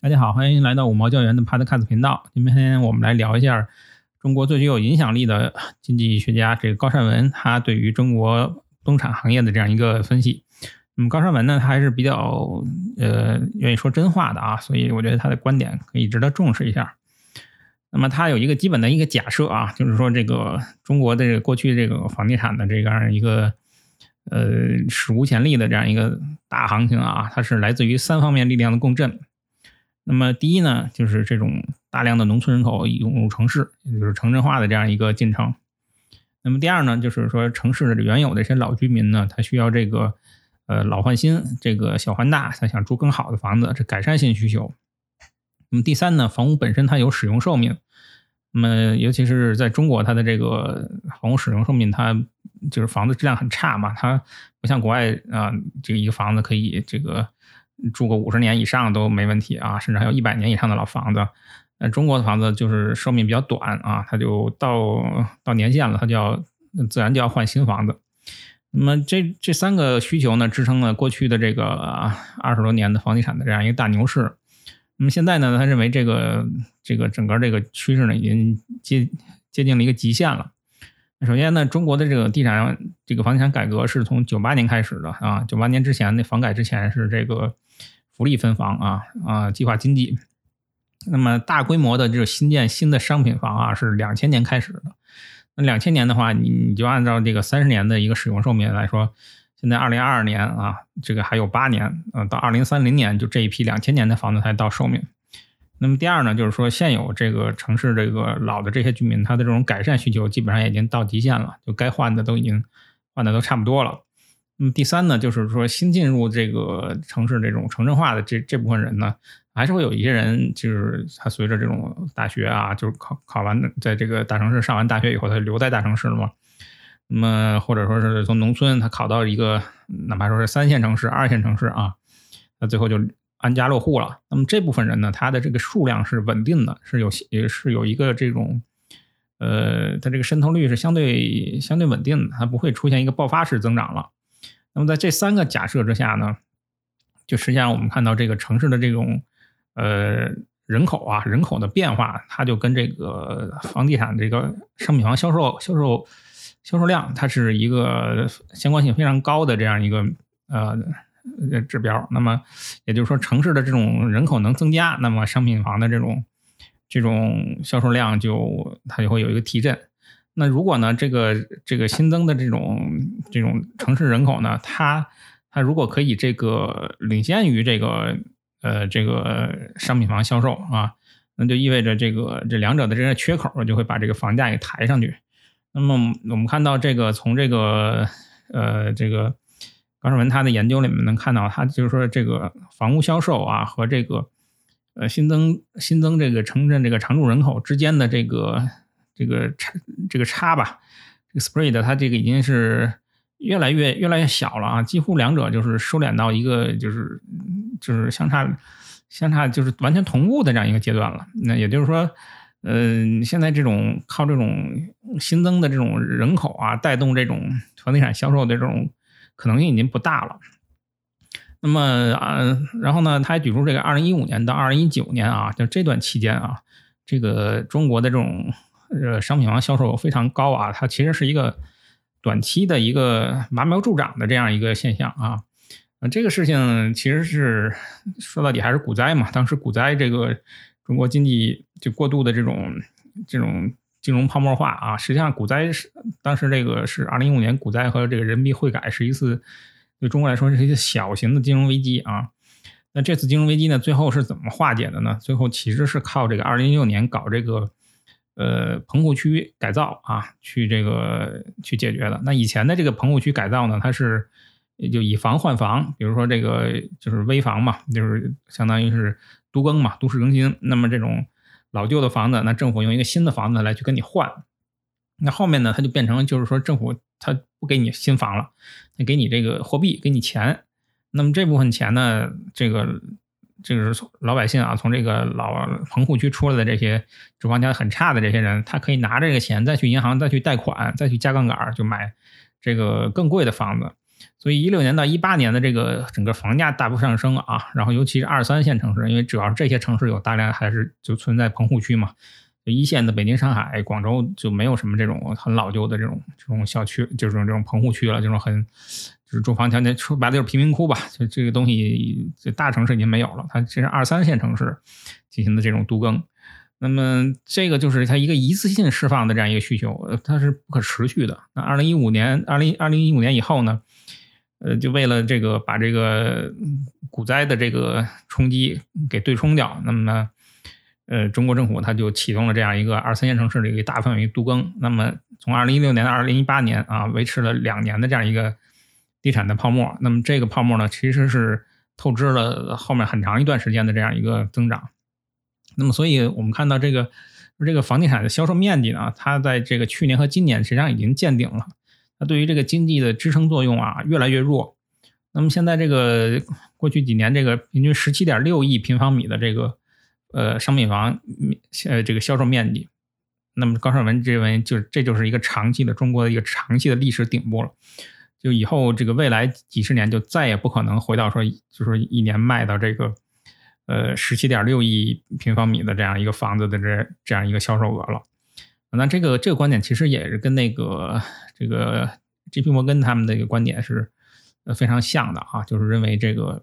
大家好，欢迎来到五毛教员的 Podcast 频道。今天我们来聊一下中国最具有影响力的经济学家这个高善文，他对于中国冬产行业的这样一个分析。那么高善文呢，他还是比较呃愿意说真话的啊，所以我觉得他的观点可以值得重视一下。那么他有一个基本的一个假设啊，就是说这个中国的这个过去这个房地产的这样一个呃史无前例的这样一个大行情啊，它是来自于三方面力量的共振。那么第一呢，就是这种大量的农村人口涌入城市，也就是城镇化的这样一个进程。那么第二呢，就是说城市的原有的一些老居民呢，他需要这个呃老换新，这个小换大，他想住更好的房子，这改善性需求。那么第三呢，房屋本身它有使用寿命，那么尤其是在中国，它的这个房屋使用寿命，它就是房子质量很差嘛，它不像国外啊，这个一个房子可以这个。住个五十年以上都没问题啊，甚至还有一百年以上的老房子。那中国的房子就是寿命比较短啊，它就到到年限了，它就要自然就要换新房子。那么这这三个需求呢，支撑了过去的这个二十多年的房地产的这样一个大牛市。那么现在呢，他认为这个这个整个这个趋势呢，已经接接近了一个极限了。首先呢，中国的这个地产这个房地产改革是从九八年开始的啊，九八年之前那房改之前是这个。福利分房啊啊，计划经济。那么大规模的这种新建新的商品房啊，是两千年开始的。那两千年的话，你你就按照这个三十年的一个使用寿命来说，现在二零二二年啊，这个还有八年，嗯，到二零三零年就这一批两千年的房子才到寿命。那么第二呢，就是说现有这个城市这个老的这些居民，他的这种改善需求基本上已经到极限了，就该换的都已经换的都差不多了。那么第三呢，就是说新进入这个城市这种城镇化的这这部分人呢，还是会有一些人，就是他随着这种大学啊，就是考考完，在这个大城市上完大学以后，他留在大城市了嘛。那么或者说是从农村他考到一个哪怕说是三线城市、二线城市啊，那最后就安家落户了。那么这部分人呢，他的这个数量是稳定的，是有也是有一个这种，呃，他这个渗透率是相对相对稳定的，它不会出现一个爆发式增长了。那么在这三个假设之下呢，就实际上我们看到这个城市的这种呃人口啊人口的变化，它就跟这个房地产这个商品房销售销售销售量，它是一个相关性非常高的这样一个呃指标。那么也就是说，城市的这种人口能增加，那么商品房的这种这种销售量就它就会有一个提振。那如果呢，这个这个新增的这种这种城市人口呢，它它如果可以这个领先于这个呃这个商品房销售啊，那就意味着这个这两者的这个缺口就会把这个房价给抬上去。那么我们看到这个从这个呃这个高胜文他的研究里面能看到，他就是说这个房屋销售啊和这个呃新增新增这个城镇这个常住人口之间的这个。这个差这个差吧，这个 spread 它这个已经是越来越越来越小了啊，几乎两者就是收敛到一个就是就是相差相差就是完全同步的这样一个阶段了。那也就是说，嗯，现在这种靠这种新增的这种人口啊，带动这种房地产销售的这种可能性已经不大了。那么啊，然后呢，他还举出这个二零一五年到二零一九年啊，就这段期间啊，这个中国的这种。呃，商品房销售非常高啊，它其实是一个短期的一个拔苗助长的这样一个现象啊。呃，这个事情其实是说到底还是股灾嘛。当时股灾这个中国经济就过度的这种这种金融泡沫化啊，实际上股灾是当时这个是二零一五年股灾和这个人民币汇改是一次对中国来说是一个小型的金融危机啊。那这次金融危机呢，最后是怎么化解的呢？最后其实是靠这个二零一六年搞这个。呃，棚户区改造啊，去这个去解决的。那以前的这个棚户区改造呢，它是就以房换房，比如说这个就是危房嘛，就是相当于是都更嘛，都市更新。那么这种老旧的房子，那政府用一个新的房子来去跟你换。那后面呢，它就变成就是说政府它不给你新房了，它给你这个货币，给你钱。那么这部分钱呢，这个。这个是老百姓啊，从这个老棚户区出来的这些住房条件很差的这些人，他可以拿这个钱再去银行再去贷款，再去加杠杆，就买这个更贵的房子。所以一六年到一八年的这个整个房价大幅上升啊，然后尤其是二三线城市，因为主要是这些城市有大量还是就存在棚户区嘛。一线的北京、上海、广州就没有什么这种很老旧的这种这种小区，就是这种棚户区了，这种很就是住房条件说白了就是贫民窟吧。就这个东西，这大城市已经没有了，它这是二三线城市进行的这种都更。那么这个就是它一个一次性释放的这样一个需求，它是不可持续的。那二零一五年、二零二零一五年以后呢，呃，就为了这个把这个股灾的这个冲击给对冲掉，那么呢？呃，中国政府它就启动了这样一个二三线城市的一个大范围度更。那么从二零一六年到二零一八年啊，维持了两年的这样一个地产的泡沫。那么这个泡沫呢，其实是透支了后面很长一段时间的这样一个增长。那么，所以我们看到这个这个房地产的销售面积呢，它在这个去年和今年实际上已经见顶了。它对于这个经济的支撑作用啊，越来越弱。那么现在这个过去几年这个平均十七点六亿平方米的这个。呃，商品房呃这个销售面积，那么高盛文认为，就是这就是一个长期的中国的一个长期的历史顶部了。就以后这个未来几十年就再也不可能回到说，就是一年卖到这个呃十七点六亿平方米的这样一个房子的这这样一个销售额了。那这个这个观点其实也是跟那个这个 J.P. 摩根他们的一个观点是非常像的啊，就是认为这个。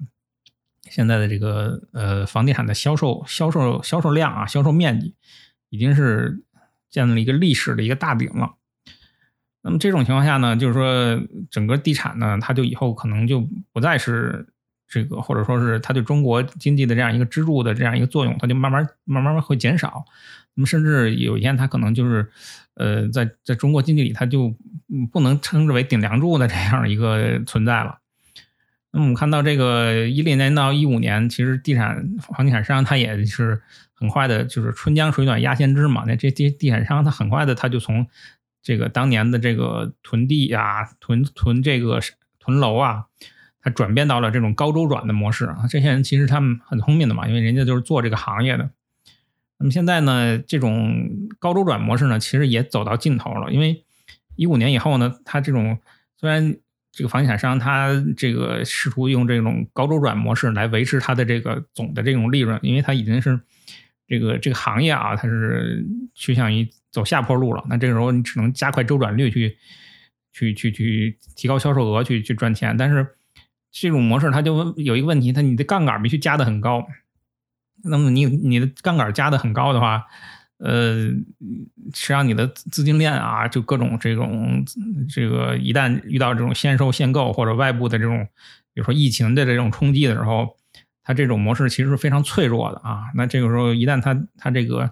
现在的这个呃房地产的销售销售销售量啊，销售面积已经是建立了一个历史的一个大顶了。那么这种情况下呢，就是说整个地产呢，它就以后可能就不再是这个，或者说是它对中国经济的这样一个支柱的这样一个作用，它就慢慢慢慢会减少。那么甚至有一天，它可能就是呃在在中国经济里，它就不能称之为顶梁柱的这样一个存在了。那么我们看到这个一零年到一五年，其实地产房地产商它也是很快的，就是春江水暖鸭先知嘛。那这些地产商他很快的他就从这个当年的这个囤地啊、囤囤这个囤楼啊，他转变到了这种高周转的模式啊。这些人其实他们很聪明的嘛，因为人家就是做这个行业的。那么现在呢，这种高周转模式呢，其实也走到尽头了，因为一五年以后呢，它这种虽然。这个房地产商他这个试图用这种高周转模式来维持他的这个总的这种利润，因为他已经是这个这个行业啊，它是趋向于走下坡路了。那这个时候你只能加快周转率去去去去提高销售额去去赚钱。但是这种模式它就有一个问题，它你的杠杆必须加的很高。那么你你的杠杆加的很高的话。呃，实际上你的资金链啊，就各种这种这个，一旦遇到这种限售限购或者外部的这种，比如说疫情的这种冲击的时候，它这种模式其实是非常脆弱的啊。那这个时候一旦它它这个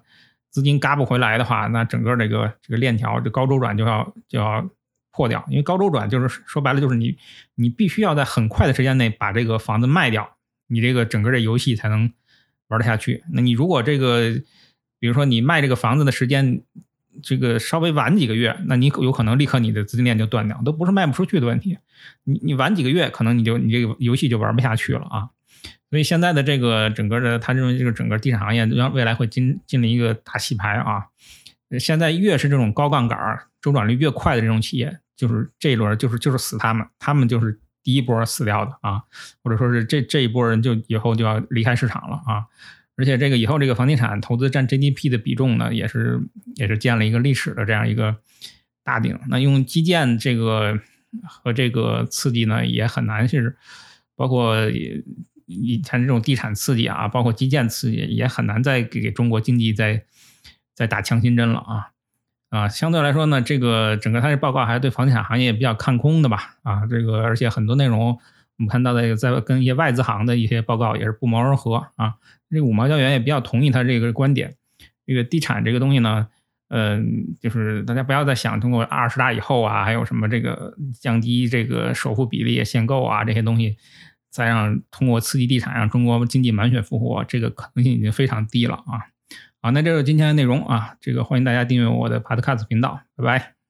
资金嘎不回来的话，那整个这个这个链条这高周转就要就要破掉，因为高周转就是说白了就是你你必须要在很快的时间内把这个房子卖掉，你这个整个这游戏才能玩得下去。那你如果这个比如说你卖这个房子的时间，这个稍微晚几个月，那你有可能立刻你的资金链就断掉，都不是卖不出去的问题。你你晚几个月，可能你就你这个游戏就玩不下去了啊。所以现在的这个整个的，他认为这个整个地产行业将未来会进进了一个大洗牌啊。现在越是这种高杠杆、周转率越快的这种企业，就是这一轮就是就是死他们，他们就是第一波死掉的啊，或者说是这这一波人就以后就要离开市场了啊。而且这个以后这个房地产投资占 GDP 的比重呢，也是也是建了一个历史的这样一个大顶。那用基建这个和这个刺激呢，也很难是包括以前这种地产刺激啊，包括基建刺激，也很难再给中国经济再再打强心针了啊啊！相对来说呢，这个整个它的报告还是对房地产行业比较看空的吧啊，这个而且很多内容。我们看到的在跟一些外资行的一些报告也是不谋而合啊。这五毛教员也比较同意他这个观点。这个地产这个东西呢，嗯，就是大家不要再想通过二十大以后啊，还有什么这个降低这个首付比例、限购啊这些东西，再让通过刺激地产让中国经济满血复活，这个可能性已经非常低了啊。好，那这就是今天的内容啊。这个欢迎大家订阅我的 Podcast 频道，拜拜。